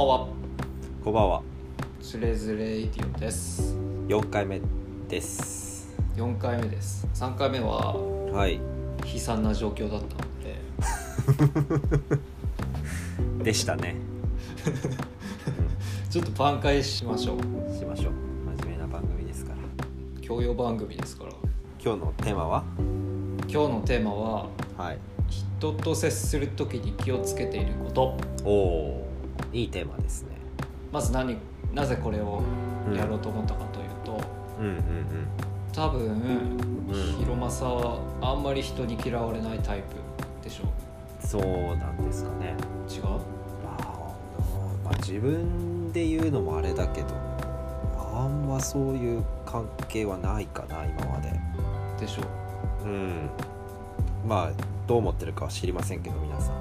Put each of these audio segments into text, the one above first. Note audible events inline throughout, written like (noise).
ばんは。こんばんは。つれづれイディオです。4回目です。4回目です。3回目ははい。悲惨な状況だったので。(laughs) でしたね。(laughs) ちょっと挽回しましょう。しましょう。真面目な番組ですから。教養番組ですから。今日のテーマは？今日のテーマははい。人と接する時に気をつけていること。おおいいテーマですね。まず何なぜこれをやろうと思ったかというと、うんうん多分、ん。ヒロマサはあんまり人に嫌われないタイプでしょう。んそうなんですかね。違う？まあ、まあ、自分で言うのもあれだけどあんまそういう関係はないかな今まで。でしょう。ん。まあどう思ってるかは知りませんけど皆さん。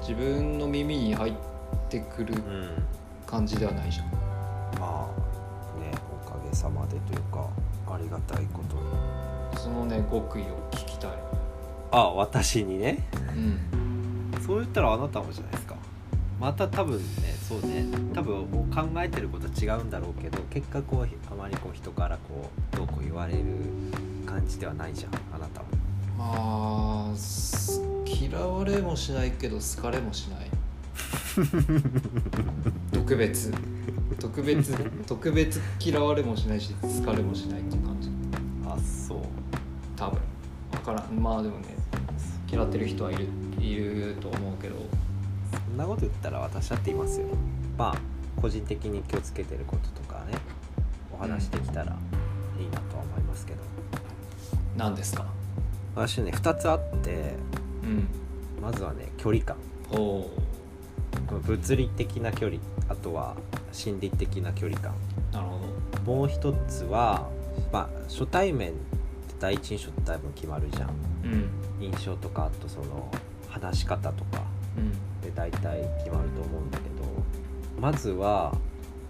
自分の耳に入ってくるうん。感じではないじゃん。まあねおかげさまでというかありがたいことに。そのね極意を聞きたい。あ私にね？うん。そう言ったらあなたもじゃないですか。また多分ねそうね。多分考えてること違うんだろうけど結果こうあまりこう人からこうどうこう言われる感じではないじゃんあなたも。まあす嫌われもしないけど好かれもしない特別。特別特別嫌われもしないし好かれもしないっていう感じ。あそう。多分。分からん。まあでもね嫌ってる人はいるいると思うけど。そんなこと言ったら私だって言いますよ。まあ個人的に気をつけてることとかねお話できたらいいなとは思いますけど、何ですか？私ね2つあってうん。まずはね距離感。ほ物理的な距離あとは心理的な距離感。うなるほど。もう一つはまあ初対面って第一印象って多分決まるじゃん。うん。印象とかあとその話し方とかうん。で大体決まると思うんだけどまずは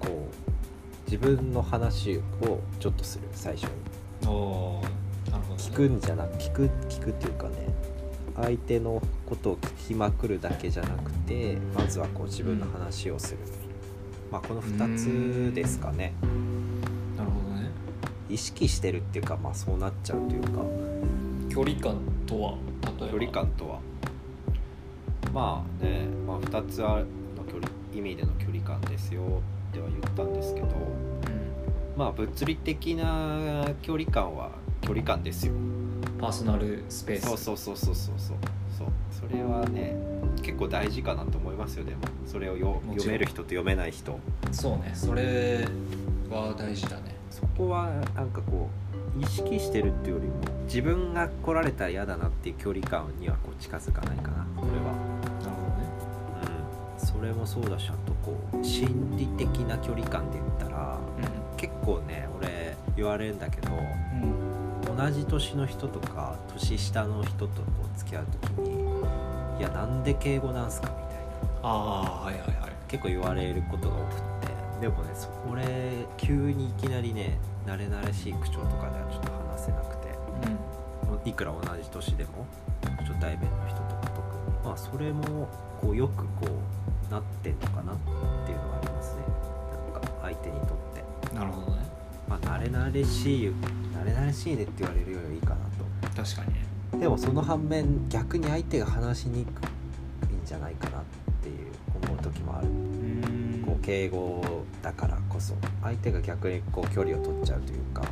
こう自分の話をちょっとする。最初に。おーなるほど、ね、聞くんじゃなく聞く聞くっていうかね相手のことを聞きまくるだけじゃなくてまずはこう自分の話をする、まあこの2つですかね。なるほどね。意識してるっていうかまあそうなっちゃうというか。距離感とは？距離感とは？まあね、まあ、2つあの距離意味での距離感ですよっては言ったんですけどうまあ物理的な距離感は距離感ですよ。んパーソナルスペース。そうそうそうそうそうそうそう。それはね結構大事かなと思いますよでも。それをよ読める人と読めない人。そうね。それは大事だね。そこはなんかこう意識してるっていうよりも自分が来られたら嫌だなっていう距離感にはこう近づかないかな。これは。なるほどね。うん。それもそうだしあとこう心理的な距離感で言ったら結構ね俺言われるんだけどうんうん同じ年の人とか年下の人とこう付き合う時に「いやなんで敬語なんすか?」みたいな。ああはいはいはい。結構言われることが多くって。でもねそこれ急にいきなりね慣れ慣れしい口調とかではちょっと話せなくて。もういくら同じ年でも初対面の人とか特に。まあそれもこうよくこうなってんのかなっていうのがありますね。なんか相手にとって。うんなるほどね。まあ慣れ慣れしい慣れ慣れしいねって言われるよりはいいかな確かにでもその反面逆に相手が話しにくいんじゃないかなっていう思う時もある。うん。こう敬語だからこそ。相手が逆にこう距離を取っちゃうというか。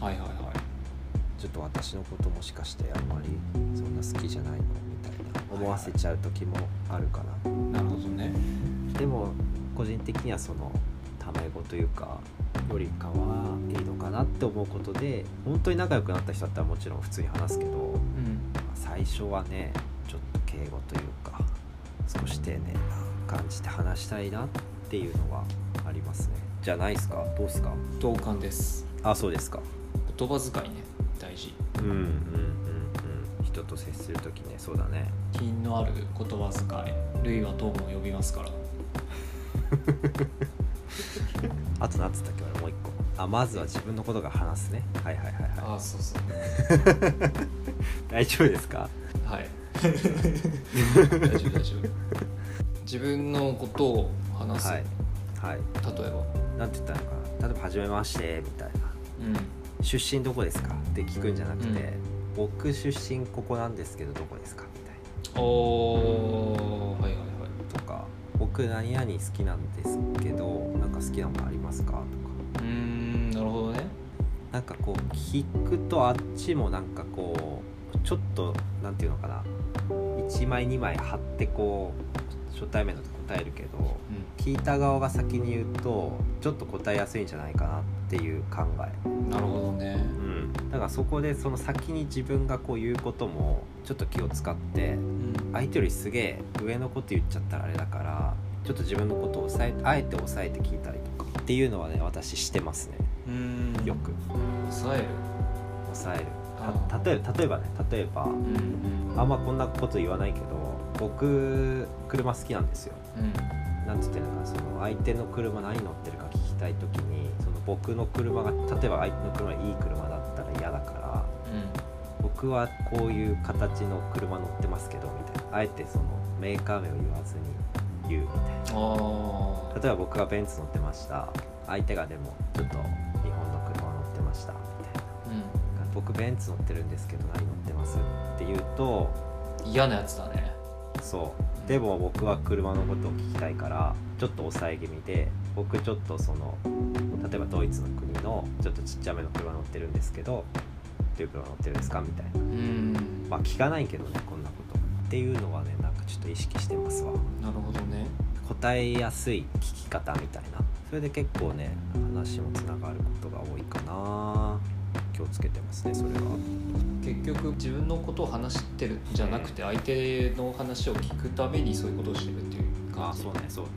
はいはいはい。ちょっと私のこともしかしてあんまりそんな好きじゃないのみたいな。思わせちゃう時もあるかな、なるほどね。でも個人的にはそのタメ語というかよりかはいいのかなって思うことで本当に仲良くなった人だったらもちろん普通に話すけどうん最初はねちょっと敬語というか少し丁寧な感じで話したいなっていうのはありますね。じゃあないですか？どうですか？同感です。あそうですか。言葉遣いね。大事。うんうんうんうん。人と接する時ね。そうだね。品のある言葉遣い。類は友を呼びますから。(laughs) あと何つったっあまずは自分のことが話すね。はいはいはいはい。ああそうそう。(laughs) 大丈夫ですか？はい。大丈夫大丈夫。自分のことを話す、はい。はい。例えば。なんて言ったのかな？例えば「はじめまして」みたいな。うん「出身どこですか?」って聞くんじゃなくて「うん。僕出身ここなんですけどどこですか?」みたいおー。はいはいはい。なとか「僕何々好きなんですけどなんか好きなものありますか?」とかなるほどね。なんかこう聞くとあっちもなんかこうちょっとなんていうのかな。1枚2枚貼ってこう初対面のと答えるけどう聞いた側が先に言うとちょっと答えやすいんじゃないかなっていう考え、んなるほどね。うん、だからそこでその先に自分がこう言うこともちょっと気を使ってうん。相手よりすげえ上のこと言っちゃったらあれだからちょっと自分のことを抑えあえて抑えて聞いたりとかっていうのはね私してますねよく抑える。抑える。例えば例えばね例えばうんうんあんまこんなこと言わないけど僕車好きなんですよ。うん。なんつってんのかなその相手の車何乗ってるか聞きたい時にその僕の車が例えば相手の車がいい車だったら嫌だから僕はこういう形の車乗ってますけどみたいな。あえてそのメーカー名を言わずに言うみたいな。例えば僕がベンツ乗ってました。相手がでもちょっと僕ベンツ乗ってるんですけど何乗ってますって言うとん嫌なやつだね。そう。でも僕は車のことを聞きたいからちょっと抑え気味で僕ちょっとその例えばドイツの国のちょっとちっちゃめの車乗ってるんですけどどういう車乗ってるんですかみたいな。うん。まあ聞かないけどねこんなこと。っていうのはねなんかちょっと意識してますわ。なるほどね。答えやすい聞き方みたいな。それで結構ね話もつながることが多いかな。気をつけてますねそれは。結局自分のことを話してるんじゃなくて相手の話を聞くためにそういうことをしてるっていうあ感じ。そうねそうね。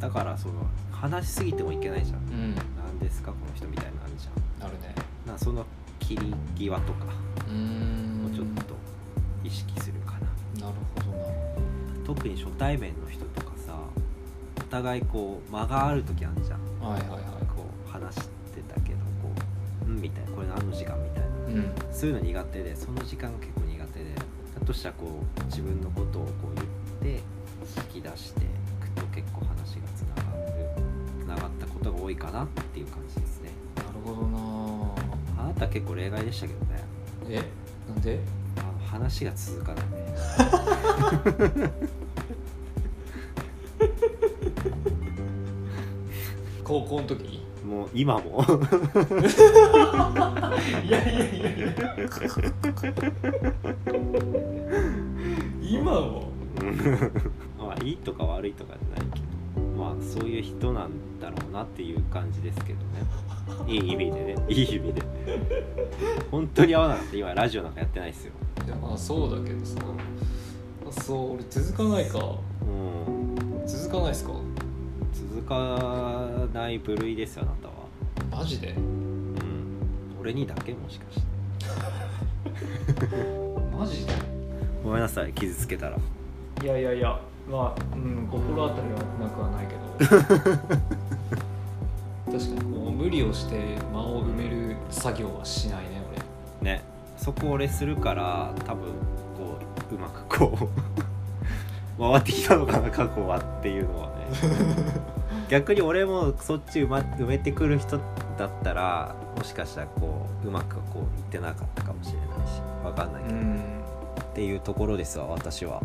だからその話しすぎてもいけないじゃん。うん。何ですかこの人みたいなのあるじゃん。なるね。なその切り際とかうーん。をちょっと意識するかな、なるほどな。特に初対面の人とかさお互いこう間がある時あるじゃん。はいはいはいうん」みたいなこれ何の時間みたいな。うん。そういうの苦手でその時間が結構苦手でだとしたらこう自分のことをこう言って引き出していくと結構話がつながるつながったことが多いかなっていう感じですね。なるほどな。あなたは結構例外でしたけどね。え？なんで？あの話が続かない (laughs) 高校の時？にもう今も。いやいやいやいや。今も？(laughs) まあいいとか悪いとかじゃないけど。まあそういう人なんだろうなっていう感じですけどね。(laughs) いい意味でね。いい意味で。本当に合わなかった。今ラジオなんかやってないですよ。いやまあそうだけどさ。あそう俺続かないか。うん。続かないっすか？続かない部類ですよあなたは。マジで？うん。俺にだけもしかして。(laughs) マジで？ごめんなさい傷つけたら。いやいやいや。まあうん心当たりはなくはないけど。(laughs) 確かにこう無理をして間を埋める作業はしないねね。そこ俺するから多分こううまくこう (laughs) 回ってきたのかな過去はっていうのはね (laughs) 逆に俺もそっち埋,、ま、埋めてくる人だったらもしかしたらこううまくこういってなかったかもしれないしわかんないけど、っていうところですわ私は。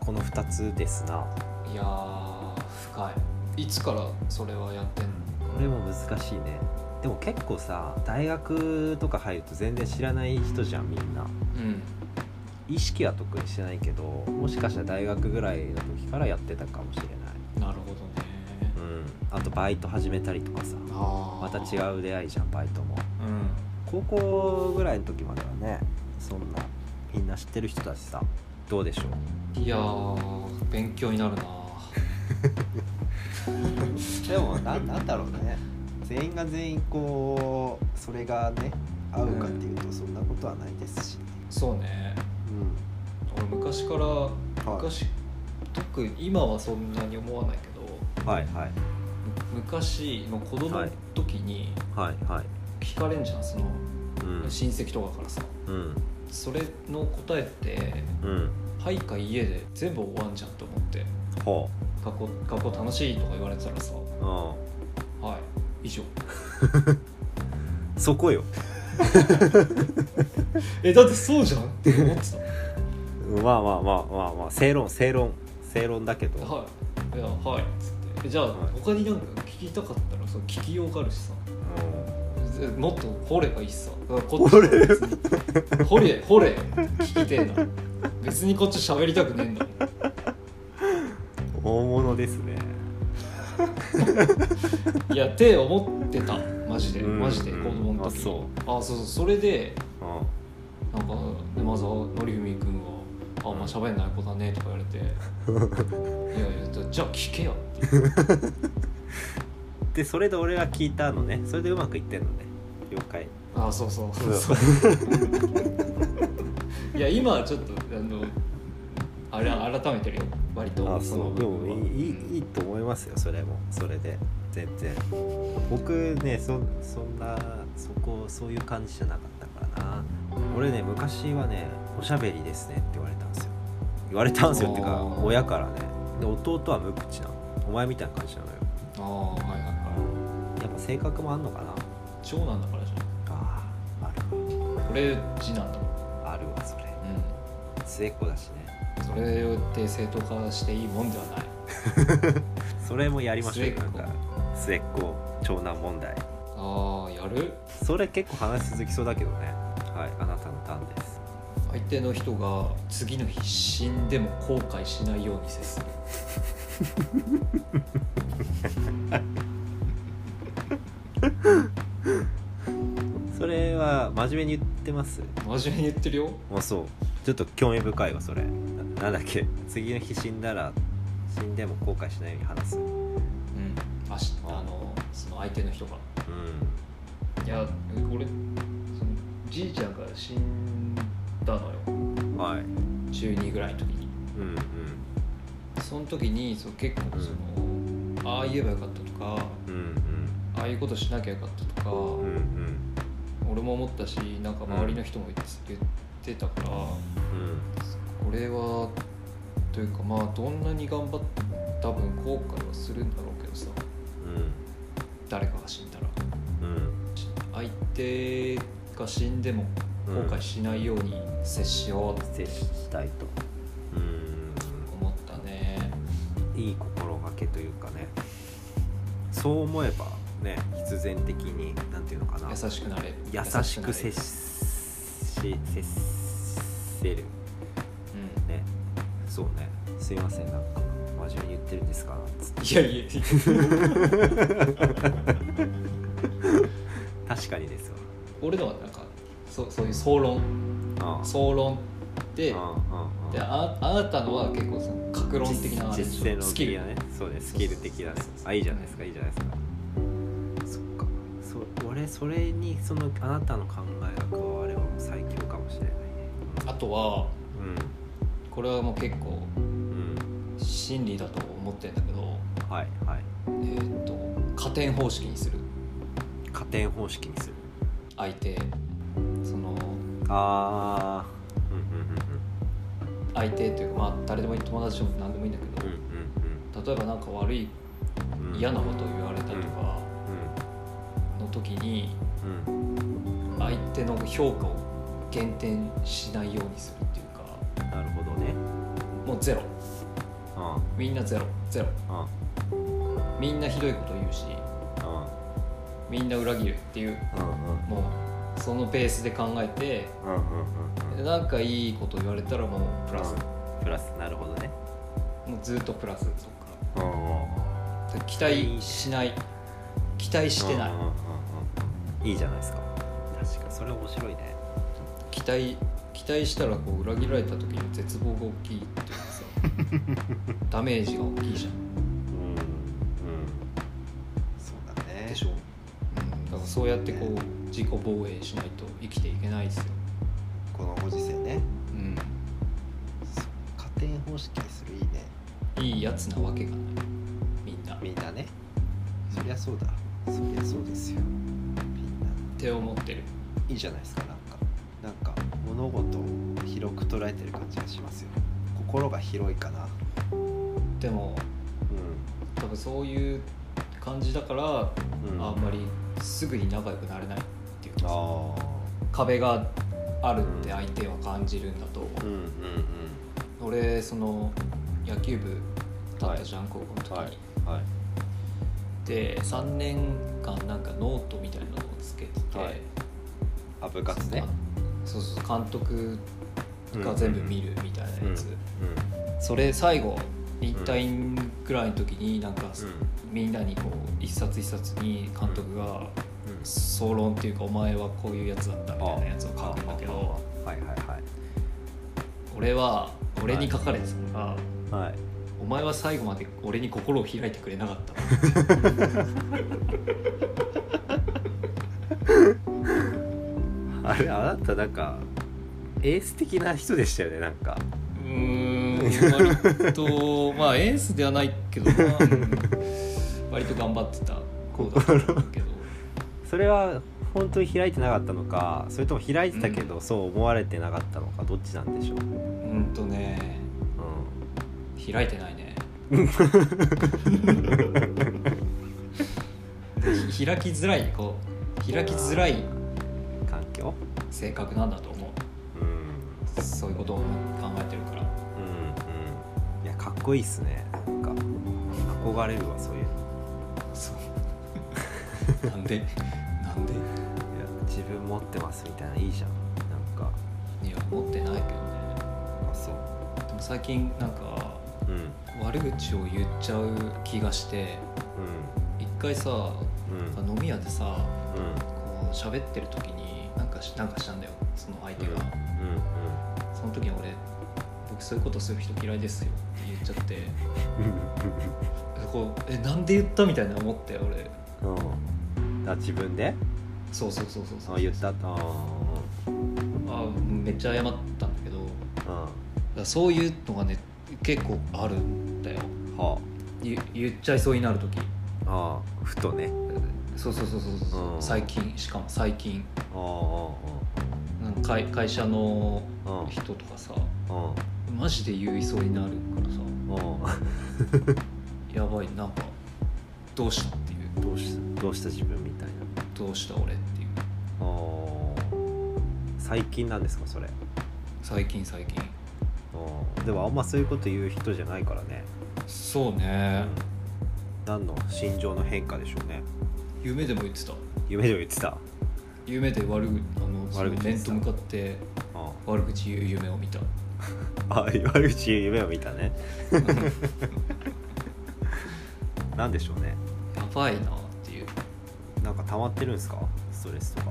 この2つですな。いやー深い。いつからそれはやってんの？これも難しいね。でも結構さ大学とか入ると全然知らない人じゃんみんな。うん。意識は特にしてないけどもしかしたら大学ぐらいの時からやってたかもしれないなるほどね。うん。あとバイト始めたりとかさ。あまた違う出会いじゃんバイトも。うん。高校ぐらいの時まではねそんなみんな知ってる人だしさどうでしょう？いやー勉強になるな (laughs) でもななんだろうね。全員が全員こうそれがね合うかっていうとそんなことはないですし、そうね。う俺昔からはい。昔特に今はそんなに思わないけどん、はいはい。む昔の子供の時にはいはい。聞かれんじゃんそのうん。親戚とかからさ。うん。それの答えってうん「はい」か「家」で全部終わんじゃんと思って。ほ学校学校楽しいとか言われてたらさ。うはい。以上。んそこよ。(laughs) えだってそうじゃんって思って (laughs) まあまあまあまあまあ正論正論正論だけど、たはい。いやはい。っつって。えじゃあ、はい。他になんか聞きたかったらさ聞きようがあるしさ。えもっと掘ればいいしさ。だからこっち掘れ別に。掘れ掘れ。聞きてえな。別にこっち喋りたくねえんだもん。大物ですね。(laughs) いやって思ってた。マジで。うん。マジで子供の時あそう。あそうそう。それでうなんか沼沢紀文君は「あまあ喋んない子だね」とか言われて「(laughs) いやいやじゃあ聞けよ」(laughs) でそれで俺が聞いたのね。それでうまくいってんのね。了解。あそうそう。そう。そういや今はちょっとあのあれ改めてるよ割と。あそう。でもいいうん。いいいいと思いますよそれも。それで。全然。僕ねそそんなそこそういう感じじゃなかったからな。俺ね昔はねおしゃべりですねって言われたんですよ。言われたんですよっていうか親からね。で弟は無口なのお前みたいな感じなのよ。ああはいはいはい。やっぱ性格もあんのかな。長男だからじゃん。ああある。俺次男だもん。わあるわそれ。う末っ子だしね。んそれで正当化していいもんではない。(laughs) それもやりましょうよ。末っ子。なんか末っ子長男問題。ああやる？それ結構話続きそうだけどね手の人が次の日死んでも後悔しないように接するそれは真面目に言ってます？真面目に言ってるよ。もうそう。ちょっと興味深いわそれ。ななんだっけ？次の日死んだら死んでも後悔しないように話す。うん。うんあしあ。のその相手の人が。いや俺そのじいちゃんが死んだのよ。はい。中2ぐらいの時に。うんうん。その時にそう結構その、ああ言えばよかったとかうんああいうことしなきゃよかったとか、うんうん。俺も思ったしなんか周りの人も言って言ってたから、これはというかまあどんなに頑張っても多分後悔はするんだろうけどさ。誰かが死んだら。うんうん。相手が死んでも後悔しないように接しようって接したいとうん。思ったねいい心がけというかね。そう思えばね必然的になんていうのかな。優しくなれる。優しく接し接せる。うね。そうね。すいませんなんか真面目に言ってるんですかいやいや。確かにですわ。俺のはなんかそうそういう総論。あ総論でああでああなたのは結構その格論的なあれでしょ。実践のスキル。的なねそうねスキル的な。ねあいいじゃないですか。いいじゃないですか。そっか。そう俺それにそのあなたの考えが加われば最強かもしれないね。あとはこれはもう結構うん。うん真理だと思ってんだけどはいはい。えーっと加点方式にする。加点方式にする。相手ああうん相手というかまあ誰でもいい友達でも何でもいいんだけうんうんうん。ど例えばなんか悪い嫌なことを言われたとかの時にうん。相手の評価を減点しないようにするっていうかなるほどね。もうゼロ。あみんなゼロ。ゼロ。あみんなひどいこと言うしあみんな裏切るっていううんうん。もうそのペースで考えてうんうんうんでなんかいいこと言われたらもうプラス。プラスなるほどね。もうずっとプラスそっか。うん期待しない。期待してない。うんうんうんうん。いいじゃないですか。確かそれ面白いね。期待期待したらこう裏切られた時に絶望が大きいっていうかさ。(laughs) ダメージが大きいじゃん。うんうん。そうだね。でしょ、うん、だからそうやってこう自己防衛しないと生きていけないですよ、このご時世ね。うん、加点方式にするいいね。いいやつなわけがない。みんな。っみんなね。そりゃそうだ。そりゃそうですよ。みんな。て思ってる。いいじゃないですかなんか。なんか物事を広く捉えてる感じがしますよ。心が広いかな。でもう多分そういう感じだから、うん。あんまりすぐに仲良くなれない壁があるって相手は感じるんだと思う。あうんうん。俺その野球部だったじゃん、高校の時に、はい。はい。で3年間なんかノートみたいなのをつけてて、はい。あ部活ね。そうそう監督が全部見るみたいなやつ、うそれ最後引退ぐらいの時になんか、んうん。みんなにこう一冊一冊に監督が総論っていうかお前はこういうやつだったみたいなやつを書くんだけどはいはいはい。俺は俺に書かれてたのが、はい。お前は最後まで俺に心を開いてくれなかった。あれあなたなんかエース的な人でしたよねなんか。うーん割とまあ (laughs) エースではないけど、まあうん割と頑張ってた子だったんだけどそれは本当に開いてなかったのかそれとも開いてたけどそう思われてなかったのかどっちなんでしょう、うんとねう開いてないね。ひ (laughs) 開きづらいこう開きづらいん、環境？性格なんだと思う。ん。うそういうことを考えてるから。うんうん。いやかっこいいっすね。なんか憧れるわそういうの。そう。なんで？で。いや自分持ってますみたいないいじゃん。なんか。いや持ってないけどね。あそう。でも最近なんかうん。悪口を言っちゃう気がして一回さうん。うん飲み屋でさうん。こう喋ってる時になんかしなんかしたんだよその相手が、うん。その時に俺僕そういうことする人嫌いですよって言っちゃって。(laughs) こうえなんで言ったみたいな思って俺。うん。自分で？そうそうそうそうそう。あ言った。ああめっちゃ謝ったんだけどあらそういうのがね結構あるんだよ。うんは言言っちゃいそうになる時。あああふとね。そうそうそうそうそうう。ん。最近しかも最近。ああなんか会会社のあああ人とかさあマジで言いそうになるからさ。ああやばいなんかどうしたっていう。どうしたどうした自分どうした俺っていう。ああ最近なんですかそれ。最近最近。あでもあんまそういうこと言う人じゃないからね。そうね。何の心情の変化でしょうね。夢でも言ってた。夢でも言ってた？夢で悪口あの悪口面と向かってあ悪口言う夢を見た。(laughs) あ悪口言う夢を見たね。(laughs) なんでしょうね。やばいななんか溜まってるんですか？ストレスとか。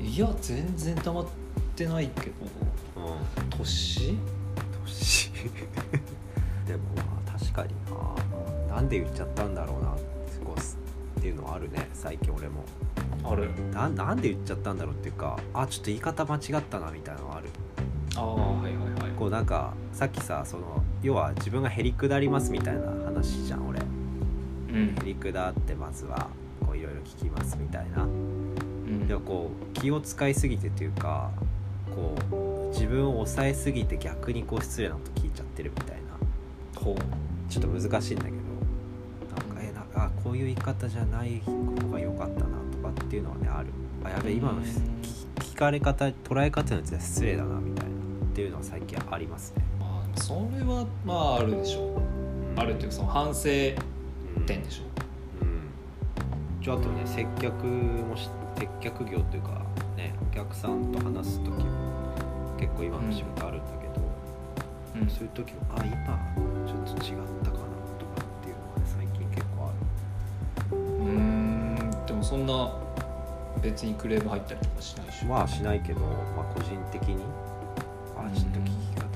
いや全然溜まってないけど。うん。年？年。でもまあ確かにな。なんで言っちゃったんだろうなこうっていうのはあるね最近俺も。ある。ななんで言っちゃったんだろうっていうかあちょっと言い方間違ったなみたいなのはある。ああはいはいはい。こうなんかさっきさその要は自分がへりくだりますみたいな話じゃん俺。へうん。りくだってまずはこういろいろ聞きますみたいな。うん。でもこう気を使いすぎてというかこう自分を抑えすぎて逆にこう失礼なこと聞いちゃってるみたいな。ほう。ちょっと難しいんだけど。なんかえなあこういう言い方じゃない方が良かったなとかっていうのはねある。あやべえ今のうん。聞聞かれ方捉え方によっては失礼だなみたいなっていうのは最近ありますね、まあそれはまああるでしょう。あるっていうかその反省点でしょう。んちょあとね接客もし接客業というかねお客さんと話す時も結構今の仕事あるんだけど、うん。そういう時もあ今ちょっと違ったかなとかっていうのはね最近結構ある。うーんでもそんな別にクレーム入ったりとかしないでしょ。まあしないけど、まあ、個人的にあうんちょっと聞き方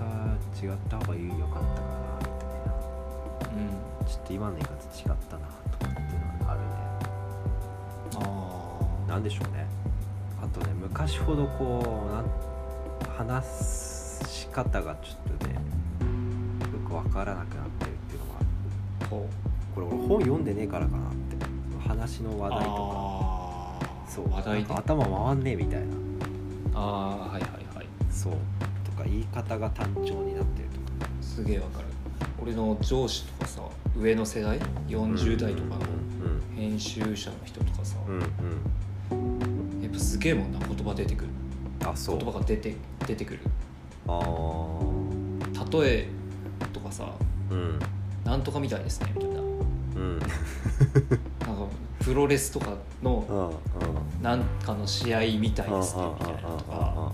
違った方がいいよかったかなみたいな。ちょっと今の言い方違ったなうんあなんでしょうね。あとね昔ほどこう話し方がちょっとねよくわからなくなってるっていうのがあこれ俺本読んでねえからかなって。話の話題とか。そう。話題でなんか頭回んねえみたいな。ああはいはいはい。そう。とか言い方が単調になってるとか。すげえわかる。俺の上司とかさ上の世代？40代とかの編集者の人とかさ、うんうん。やっぱすげえもんな言葉出てくる。あそう。言葉が出て出てくる。あー。例えとかさうん。なんとかみたいですねみたいな。うん。(laughs) なんかプロレスとかのなんかの試合みたいですねみたいなとか。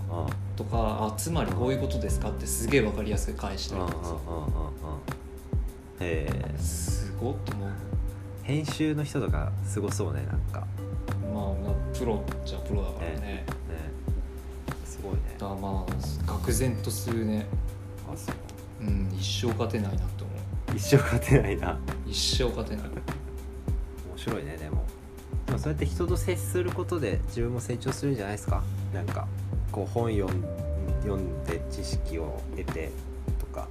とかあつまりこういうことですかってすげえ分かりやすく返したりとかさへえすごっと思う。編集の人とかすごそうねなんか。まあプロじゃプロだからね。ね。すごいね。だからまあ愕然とするね。あそう。うん一生勝てないなって思う。一生勝てないな。一生勝てない。(laughs) 面白いねでも。でもそうやって人と接することで自分も成長するんじゃないですか。なんかこう本読ん読んで知識を得てとか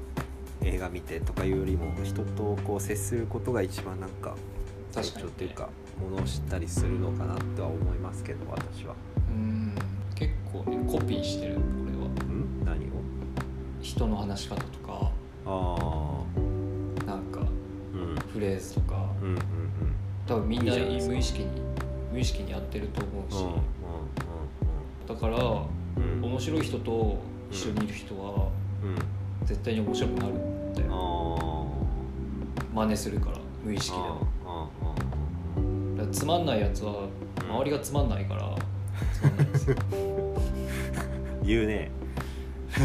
映画見てとかいうよりも人とこう接することが一番なんか成長っていうかものを知ったりするのかなとは思いますけど私は。うん。結構ねコピーしてる俺は。ん？何を？人の話し方とか。あなんかあうん。フレーズとか。うんうんうん。多分みんないいじゃないですか。無意識に無意識にやってると思うし、うんだからうんうん。うん。面白い人と一緒にいる人はうん。絶対に面白くなるんだあよ真似するから無意識であもつまんないやつは周りがつまんないからつまんないんですよ言うね。(laughs)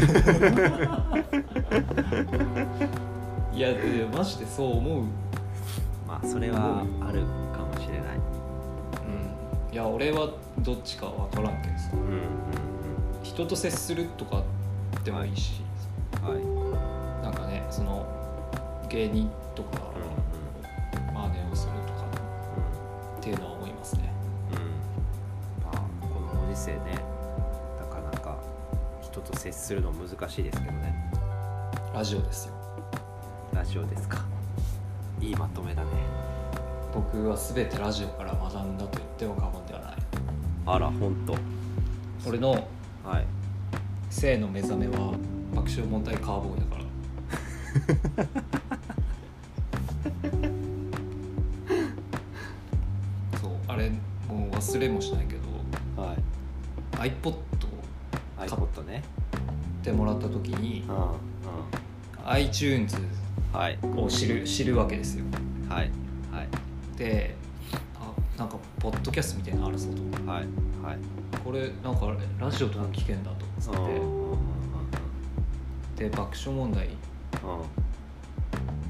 いやいやマジでそう思う、うん、まあそれはあるかもしれない。いや俺はどっちか分からんけどさ。うんうん人と接するとかでもいいし、うんはい。なんかねその芸人とかするの難しいですけどね。ラジオですよ。ラジオですか。いいまとめだね。僕は全てラジオから学んだと言っても過言ではない。あらほんと俺のはい。性の目覚めは爆笑問題カーボーイだから。(laughs) そうあれもう忘れもしないけど。はい。iPod を買 iPod ねってもらった時に iTunes はい。を知る知るわけですよ。はい。はい。であなんかポッドキャストみたいなのあるぞと。はい。はい。これなんかラジオとか聞けんだとつって。で爆笑問題うん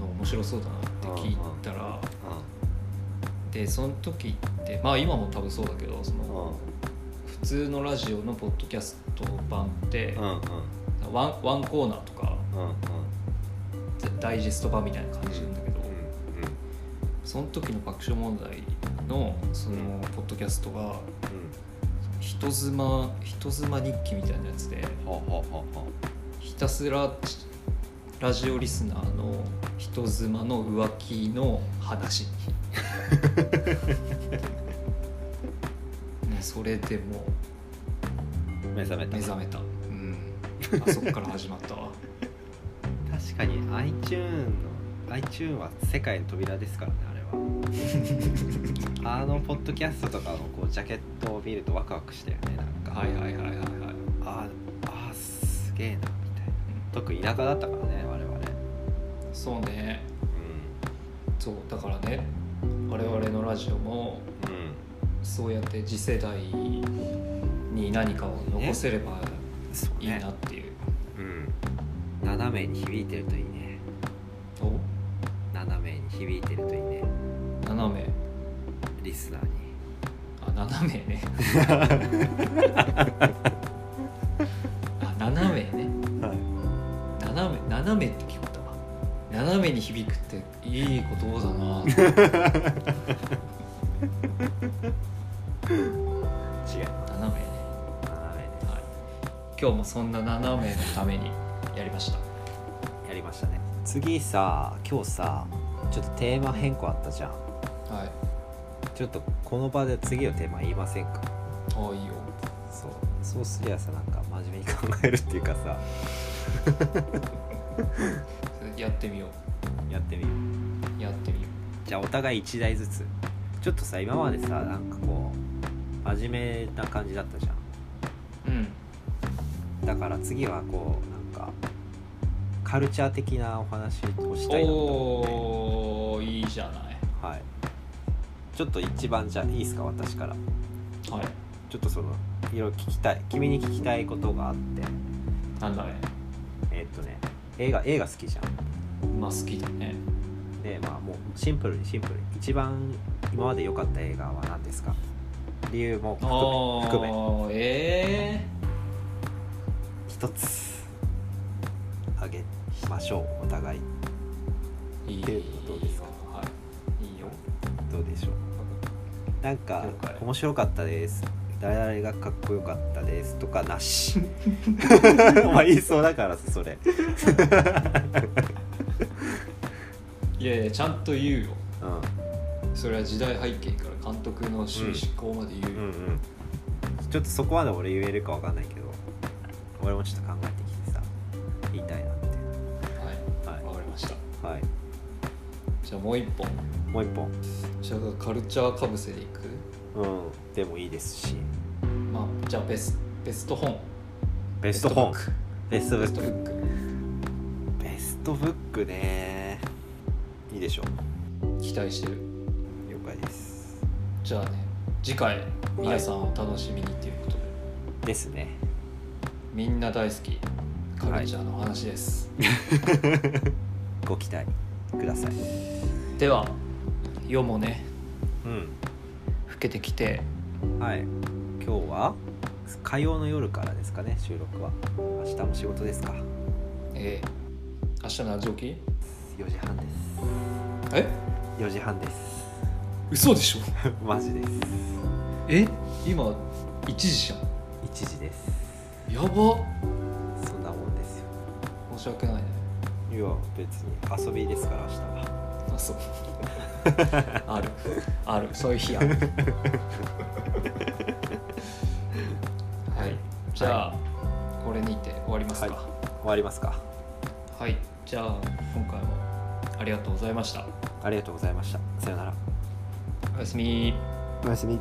の面白そうだなって聞いたらうでその時ってまあ今も多分そうだけどそん。の普通のラジオのポッドキャスト版ってワンワンコーナーとかダイジェスト版みたいな感じなんだけどうんその時の爆笑問題のそのポッドキャストが人妻人妻日記みたいなやつでひたすらラジオリスナーの人妻の浮気の話。も (laughs) うそれでもう目覚めうた。目覚めた。うんあそこから始まったわ。確かに iTune の iTune は世界の扉ですからねあれは。(laughs) あのポッドキャストとかのこうジャケットを見るとワクワクしたよねなんか。はいはいはいはいはい。ああすげえなみたいな。特に田舎だったからね我々。そうね。うそうだからね我々のラジオもんうん。そうやって次世代に何かを残せればいいそうね。なっていう、うん。斜めに響いてるといいね。お？斜めに響いてるといいね。斜め。リスナーに。あ斜めね。(laughs) あ斜めね。はい。斜め斜めって聞こえたわ。斜めに響くっていい言葉だな (laughs) 今日もそんな斜めのためにやりました。やりましたね。次さ今日さちょっとテーマ変更あったじゃん。はい。ちょっとこの場で次のテーマ言いませんか？ああいいよ。そう。そうすりゃさなんか真面目に考えるっていうかさ。(laughs) やってみよやってみよう。やってみよう。じゃあお互い1台ずつ。ちょっとさ今までさなんかこう真面目な感じだったじゃん。うんだから次はこうなんかカルチャー的なお話をしたいなと思って。おいいじゃない。はい。ちょっと一番じゃいいですか私から。はい。ちょっとそのいろいろ聞きたい君に聞きたいことがあって。なんだね。えー、っとね映画映画好きじゃん。まあ好きだね。でまあもうシンプルにシンプルに。一番今まで良かった映画は何ですか?理由も含め。含めええー、一つあげましょうお互い。いい。っていうのどうですか？はい。いいよ。どうでしょう？なんか面白かったです。誰々がかっこよかったです。とかなし。(laughs) お前言いそうだからさそれ。いやいやちゃんと言うよ、うん、それは時代背景から監督の趣味思考まで言うよ、うんうん。うんちょっとそこまで俺言えるか分かんないけど俺もちょっと考えてきてさ言いたいなって。はい。はい。分かりました。はい。じゃあもう一本。もう一本。じゃあカルチャーかぶせでいく？うん。でもいいですし。まあじゃあベスベスト本。ベスト本。ベストブック。ベストブック。ね。いいでしょう。期待してる。了解です。じゃあね次回皆さんお楽しみにということで、はい、ですねみんな大好きカルチャーの話です、はい、ご期待ください。では夜もねうん。更けてきて。はい。今日は火曜の夜からですかね収録は。明日も仕事ですか。ええ。明日何時起き ?4 時半です。え？4時半です。嘘でしょ。(laughs) マジです。え？今1時じゃん。1時ですやば。そんなもんですよ。申し訳ないね。いや別に遊びですから明日は。あそう。(laughs) ある。ある。そういう日ある。はい。じゃあ、はい、これにて終わりますか、はい、終わりますか。はい。じゃあ今回もありがとうございました。ありがとうございました。さよなら。おやすみ。おやすみ